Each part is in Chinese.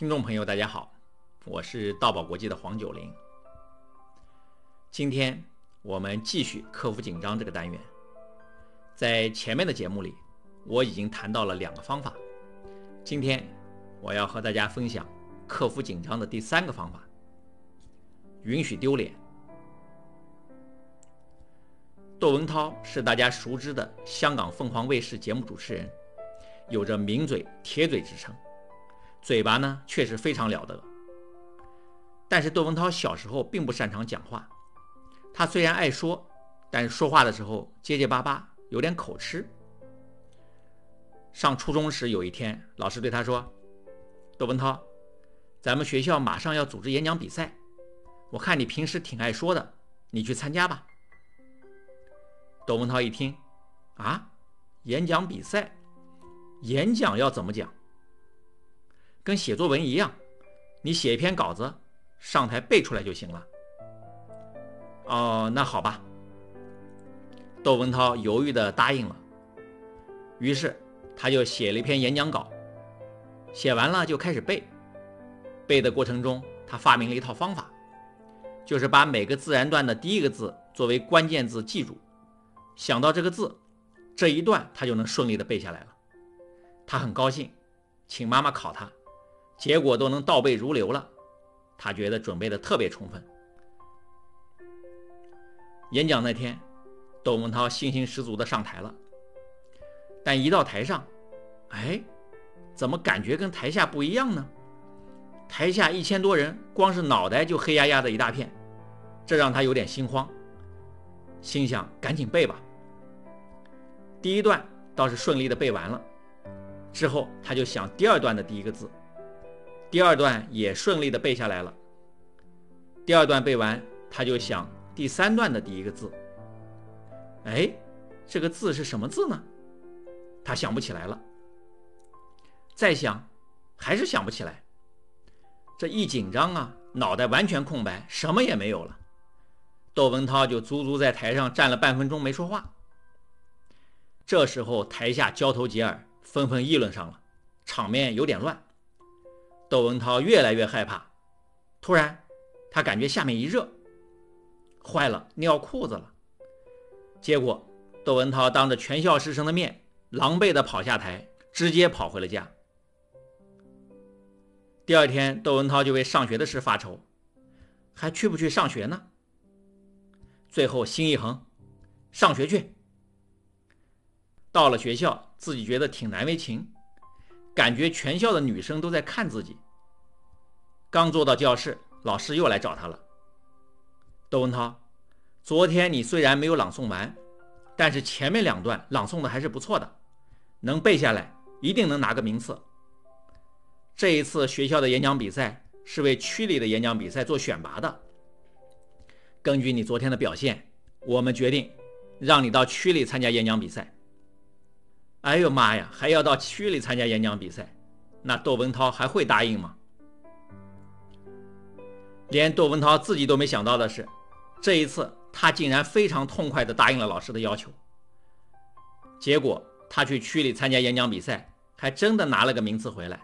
听众朋友，大家好，我是道宝国际的黄九龄。今天我们继续克服紧张这个单元。在前面的节目里，我已经谈到了两个方法。今天我要和大家分享克服紧张的第三个方法：允许丢脸。窦文涛是大家熟知的香港凤凰卫视节目主持人，有着名嘴、铁嘴之称，嘴巴呢确实非常了得。但是窦文涛小时候并不擅长讲话，他虽然爱说，但是说话的时候结结巴巴，有点口吃。上初中时有一天，老师对他说：“窦文涛，咱们学校马上要组织演讲比赛，我看你平时挺爱说的，你去参加吧。”窦文涛一听，啊，演讲比赛，演讲要怎么讲？跟写作文一样，你写一篇稿子，上台背出来就行了。哦，那好吧。窦文涛犹豫地答应了。于是他就写了一篇演讲稿，写完了就开始背。背的过程中，他发明了一套方法，就是把每个自然段的第一个字作为关键字记住。想到这个字，这一段他就能顺利的背下来了。他很高兴，请妈妈考他，结果都能倒背如流了。他觉得准备的特别充分。演讲那天，窦文涛信心十足的上台了。但一到台上，哎，怎么感觉跟台下不一样呢？台下一千多人，光是脑袋就黑压压的一大片，这让他有点心慌。心想：赶紧背吧。第一段倒是顺利的背完了，之后他就想第二段的第一个字，第二段也顺利的背下来了。第二段背完，他就想第三段的第一个字。哎，这个字是什么字呢？他想不起来了。再想，还是想不起来。这一紧张啊，脑袋完全空白，什么也没有了。窦文涛就足足在台上站了半分钟没说话。这时候，台下交头接耳，纷纷议论上了，场面有点乱。窦文涛越来越害怕，突然，他感觉下面一热，坏了，尿裤子了。结果，窦文涛当着全校师生的面，狼狈地跑下台，直接跑回了家。第二天，窦文涛就为上学的事发愁，还去不去上学呢？最后心一横，上学去。到了学校，自己觉得挺难为情，感觉全校的女生都在看自己。刚坐到教室，老师又来找他了。窦文涛，昨天你虽然没有朗诵完，但是前面两段朗诵的还是不错的，能背下来，一定能拿个名次。这一次学校的演讲比赛是为区里的演讲比赛做选拔的。根据你昨天的表现，我们决定让你到区里参加演讲比赛。哎呦妈呀！还要到区里参加演讲比赛，那窦文涛还会答应吗？连窦文涛自己都没想到的是，这一次他竟然非常痛快地答应了老师的要求。结果他去区里参加演讲比赛，还真的拿了个名次回来。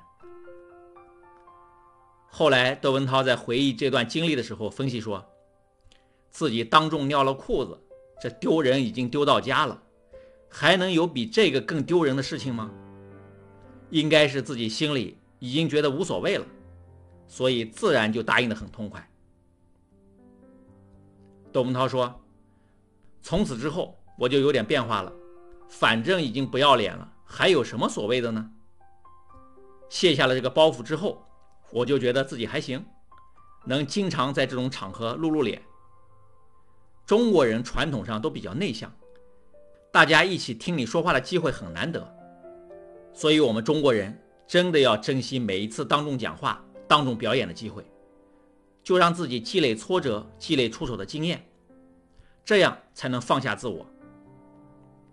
后来窦文涛在回忆这段经历的时候，分析说，自己当众尿了裤子，这丢人已经丢到家了。还能有比这个更丢人的事情吗？应该是自己心里已经觉得无所谓了，所以自然就答应的很痛快。窦文涛说：“从此之后我就有点变化了，反正已经不要脸了，还有什么所谓的呢？卸下了这个包袱之后，我就觉得自己还行，能经常在这种场合露露脸。中国人传统上都比较内向。”大家一起听你说话的机会很难得，所以我们中国人真的要珍惜每一次当众讲话、当众表演的机会，就让自己积累挫折、积累出丑的经验，这样才能放下自我。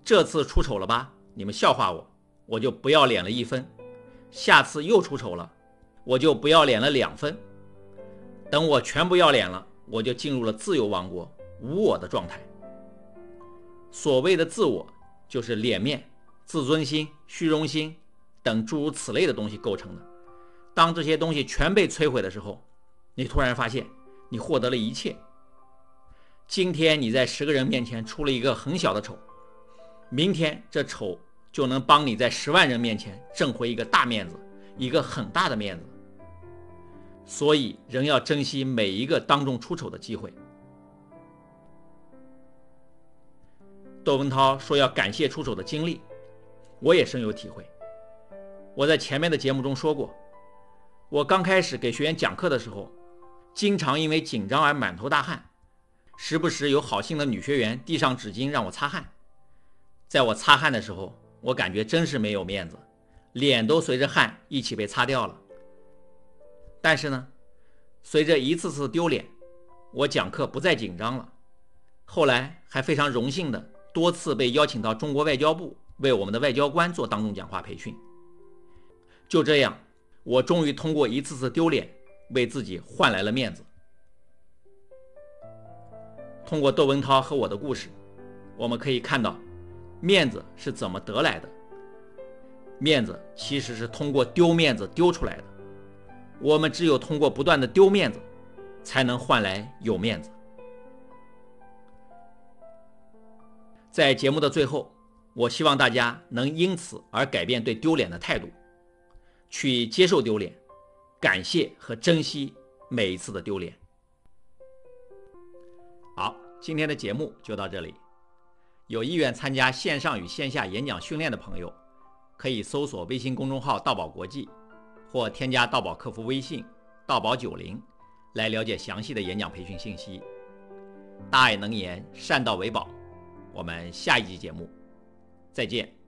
这次出丑了吧？你们笑话我，我就不要脸了一分；下次又出丑了，我就不要脸了两分。等我全不要脸了，我就进入了自由王国、无我的状态。所谓的自我，就是脸面、自尊心、虚荣心等诸如此类的东西构成的。当这些东西全被摧毁的时候，你突然发现你获得了一切。今天你在十个人面前出了一个很小的丑，明天这丑就能帮你在十万人面前挣回一个大面子，一个很大的面子。所以，人要珍惜每一个当众出丑的机会。窦文涛说要感谢出手的经历，我也深有体会。我在前面的节目中说过，我刚开始给学员讲课的时候，经常因为紧张而满头大汗，时不时有好心的女学员递上纸巾让我擦汗。在我擦汗的时候，我感觉真是没有面子，脸都随着汗一起被擦掉了。但是呢，随着一次次丢脸，我讲课不再紧张了。后来还非常荣幸的多次被邀请到中国外交部为我们的外交官做当众讲话培训。就这样，我终于通过一次次丢脸，为自己换来了面子。通过窦文涛和我的故事，我们可以看到，面子是怎么得来的。面子其实是通过丢面子丢出来的。我们只有通过不断的丢面子，才能换来有面子。在节目的最后，我希望大家能因此而改变对丢脸的态度，去接受丢脸，感谢和珍惜每一次的丢脸。好，今天的节目就到这里。有意愿参加线上与线下演讲训练的朋友，可以搜索微信公众号“道宝国际”。或添加道宝客服微信“道宝九零”来了解详细的演讲培训信息。大爱能言，善道为宝。我们下一集节目再见。